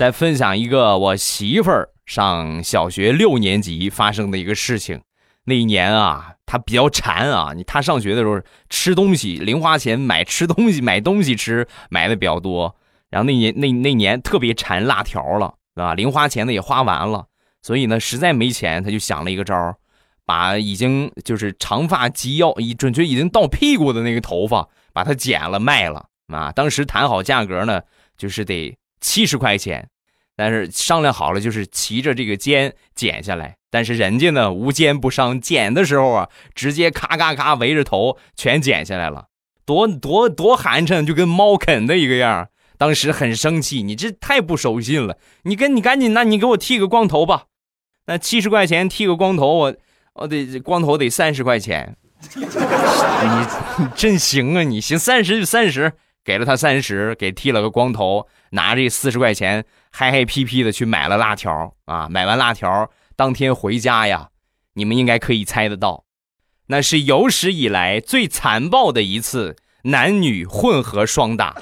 再分享一个我媳妇儿上小学六年级发生的一个事情。那一年啊，她比较馋啊，她上学的时候吃东西零花钱买吃东西买东西吃买的比较多。然后那年 那那年特别馋辣条了，啊，零花钱呢也花完了，所以呢实在没钱，她就想了一个招儿，把已经就是长发及腰，已准确已经到屁股的那个头发，把它剪了卖了啊。当时谈好价格呢，就是得七十块钱，但是商量好了就是骑着这个肩剪下来，但是人家呢无奸不商，剪的时候啊，直接咔咔咔围着头全剪下来了，多多多寒碜，就跟猫啃的一个样。当时很生气，你这太不守信了，你跟你赶紧，那你给我剃个光头吧，那七十块钱剃个光头，我我得光头得三十块钱，你你真行啊，你行三十就三十，给了他三十，给剃了个光头，拿这四十块钱嗨嗨皮皮的去买了辣条啊，买完辣条当天回家呀，你们应该可以猜得到，那是有史以来最残暴的一次男女混合双打。